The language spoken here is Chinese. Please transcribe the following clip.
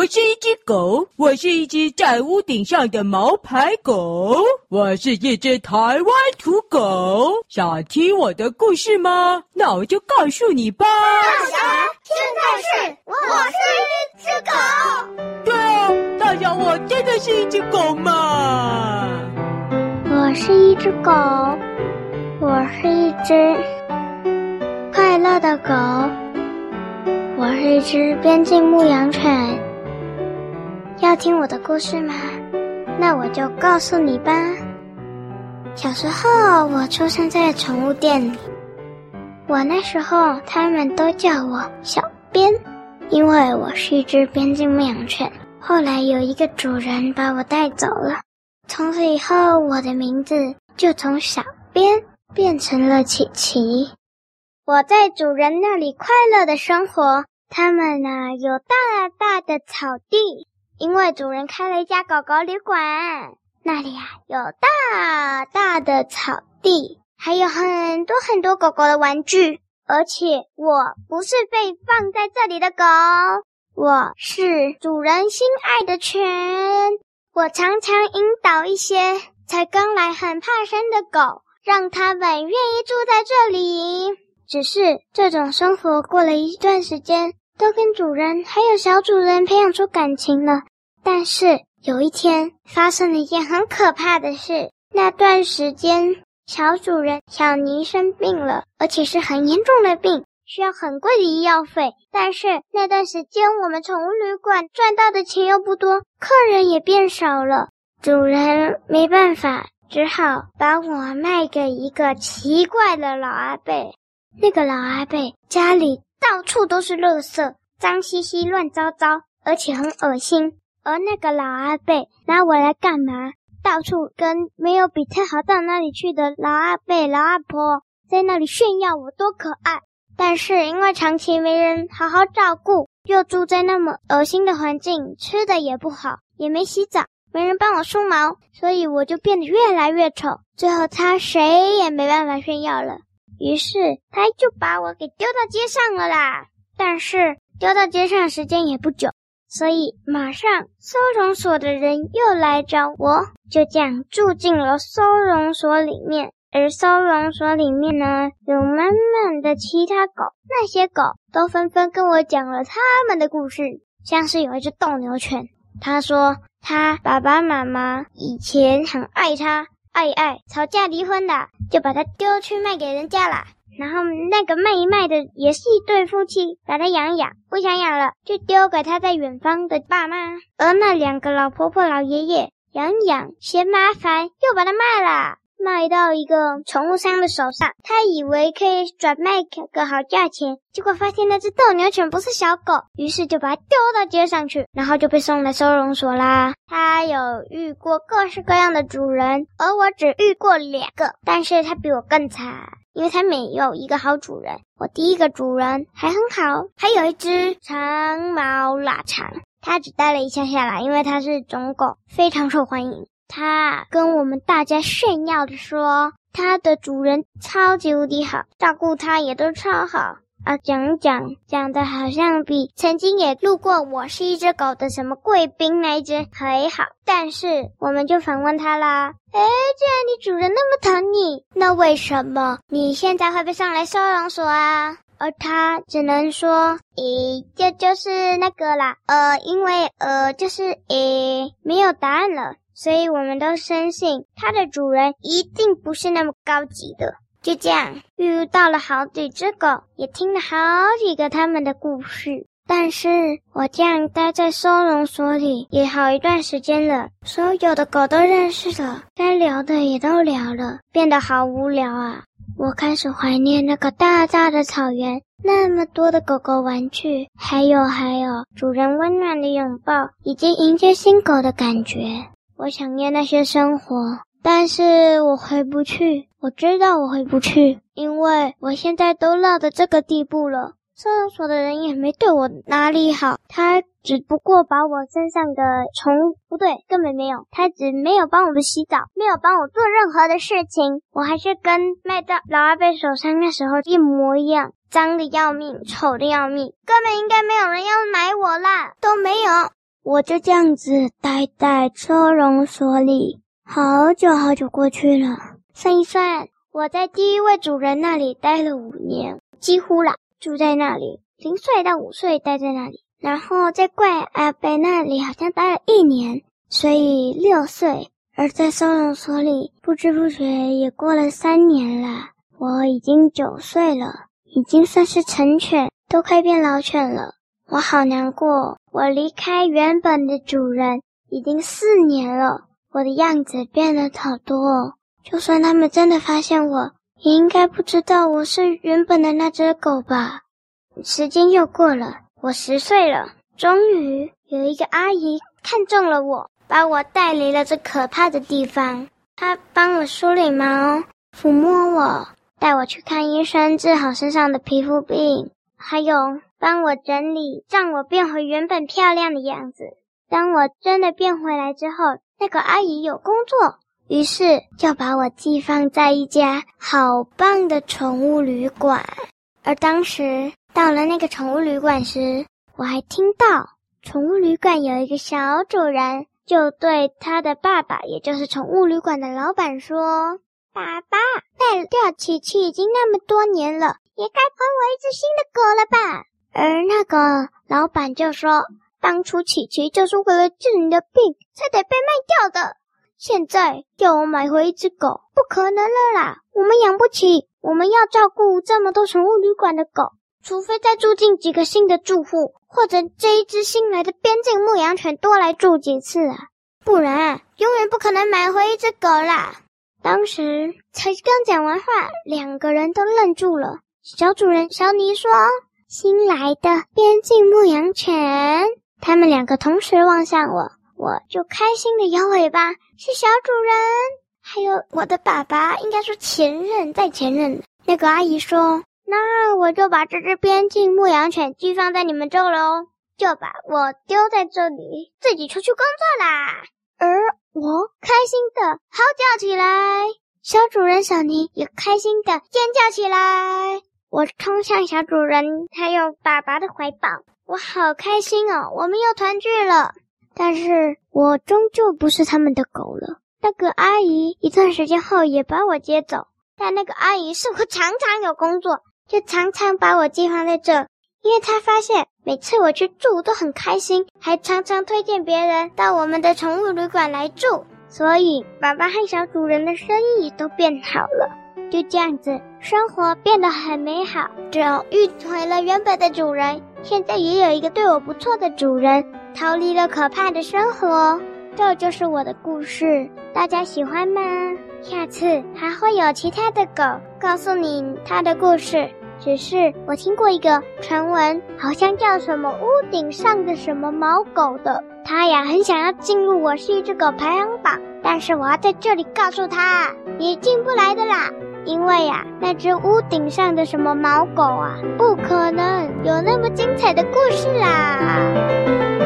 我是一只狗，我是一只在屋顶上的毛牌狗，我是一只台湾土狗。想听我的故事吗？那我就告诉你吧。大侠，现在是我是一只狗。对啊，大侠，我真的是一只狗嘛。我是一只狗，我是一只快乐的狗，我是一只边境牧羊犬。要听我的故事吗？那我就告诉你吧。小时候，我出生在宠物店里。我那时候，他们都叫我小边，因为我是一只边境牧羊犬。后来有一个主人把我带走了，从此以后，我的名字就从小边变成了琪琪。我在主人那里快乐的生活。他们呢，有大大的草地。因为主人开了一家狗狗旅馆，那里啊有大大的草地，还有很多很多狗狗的玩具。而且我不是被放在这里的狗，我是主人心爱的犬。我常常引导一些才刚来很怕生的狗，让他们愿意住在这里。只是这种生活过了一段时间，都跟主人还有小主人培养出感情了。但是有一天发生了一件很可怕的事。那段时间，小主人小尼生病了，而且是很严重的病，需要很贵的医药费。但是那段时间，我们宠物旅馆赚到的钱又不多，客人也变少了。主人没办法，只好把我卖给一个奇怪的老阿伯。那个老阿伯家里到处都是垃圾，脏兮兮、乱糟糟，而且很恶心。而那个老阿伯拿我来干嘛？到处跟没有比他好到哪里去的老阿伯、老阿婆在那里炫耀我多可爱。但是因为长期没人好好照顾，又住在那么恶心的环境，吃的也不好，也没洗澡，没人帮我梳毛，所以我就变得越来越丑。最后他谁也没办法炫耀了，于是他就把我给丢到街上了啦。但是丢到街上的时间也不久。所以，马上收容所的人又来找我，就这样住进了收容所里面。而收容所里面呢，有满满的其他狗，那些狗都纷纷跟我讲了他们的故事。像是有一只斗牛犬，他说他爸爸妈妈以前很爱他，爱爱，吵架离婚的，就把他丢去卖给人家了。然后那个卖一卖的也是一对夫妻，把它养养，不想养了就丢给他在远方的爸妈。而那两个老婆婆、老爷爷养养嫌麻烦，又把它卖了，卖到一个宠物商的手上。他以为可以转卖个好价钱，结果发现那只斗牛犬不是小狗，于是就把它丢到街上去，然后就被送来收容所啦。他有遇过各式各样的主人，而我只遇过两个，但是他比我更惨。因为它没有一个好主人，我第一个主人还很好，还有一只长毛腊肠，它只待了一下下来，因为它是种狗，非常受欢迎。它跟我们大家炫耀的说，它的主人超级无敌好，照顾它也都超好。啊，讲讲讲的好像比曾经也路过我是一只狗的什么贵宾那一只还好，但是我们就反问他啦。诶，既然你主人那么疼你，那为什么你现在会被上来收容所啊？而他只能说，诶，这就，就是那个啦，呃，因为呃，就是诶，没有答案了，所以我们都深信他的主人一定不是那么高级的。就这样遇到了好几只狗，也听了好几个他们的故事。但是我这样待在收容所里也好一段时间了，所有的狗都认识了，该聊的也都聊了，变得好无聊啊！我开始怀念那个大大的草原，那么多的狗狗玩具，还有还有主人温暖的拥抱，以及迎接新狗的感觉。我想念那些生活。但是我回不去，我知道我回不去，因为我现在都落到这个地步了。收容所的人也没对我哪里好，他只不过把我身上的虫，不对，根本没有，他只没有帮我们洗澡，没有帮我做任何的事情，我还是跟卖到老阿伯手上那时候一模一样，脏的要命，丑的要命，根本应该没有人要买我啦，都没有。我就这样子待在收容所里，好久好久过去了。算一算，我在第一位主人那里待了五年，几乎啦，住在那里，零岁到五岁待在那里。然后在怪阿伯那里好像待了一年，所以六岁。而在收容所里，不知不觉也过了三年了。我已经九岁了，已经算是成犬，都快变老犬了。我好难过，我离开原本的主人已经四年了，我的样子变了好多。就算他们真的发现我，也应该不知道我是原本的那只狗吧。时间又过了。我十岁了，终于有一个阿姨看中了我，把我带离了这可怕的地方。她帮我梳理毛，抚摸我，带我去看医生，治好身上的皮肤病，还有帮我整理，让我变回原本漂亮的样子。当我真的变回来之后，那个阿姨有工作，于是就把我寄放在一家好棒的宠物旅馆。而当时。到了那个宠物旅馆时，我还听到宠物旅馆有一个小主人就对他的爸爸，也就是宠物旅馆的老板说：“爸爸，带掉琪琪已经那么多年了，也该还我一只新的狗了吧？”而那个老板就说：“当初琪琪就是为了治你的病才得被卖掉的，现在要我买回一只狗，不可能了啦！我们养不起，我们要照顾这么多宠物旅馆的狗。”除非再住进几个新的住户，或者这一只新来的边境牧羊犬多来住几次啊，不然永远不可能买回一只狗啦。当时才刚讲完话，两个人都愣住了。小主人小尼说：“新来的边境牧羊犬。”他们两个同时望向我，我就开心的摇尾巴。是小主人，还有我的爸爸，应该说前任再前任。那个阿姨说。那我就把这只边境牧羊犬寄放在你们这喽，就把我丢在这里，自己出去工作啦。而我开心的嚎叫起来，小主人小尼也开心的尖叫起来。我冲向小主人还有爸爸的怀抱，我好开心哦，我们又团聚了。但是我终究不是他们的狗了。那个阿姨一段时间后也把我接走，但那个阿姨似乎常常有工作。就常常把我寄放在这，因为他发现每次我去住都很开心，还常常推荐别人到我们的宠物旅馆来住，所以爸爸和小主人的生意都变好了。就这样子，生活变得很美好。只要遇回了原本的主人，现在也有一个对我不错的主人，逃离了可怕的生活。这就是我的故事，大家喜欢吗？下次还会有其他的狗告诉你它的故事。只是我听过一个传闻，好像叫什么屋顶上的什么毛狗的，它呀很想要进入我是一只狗排行榜，但是我要在这里告诉它，你进不来的啦，因为呀那只屋顶上的什么毛狗啊，不可能有那么精彩的故事啦。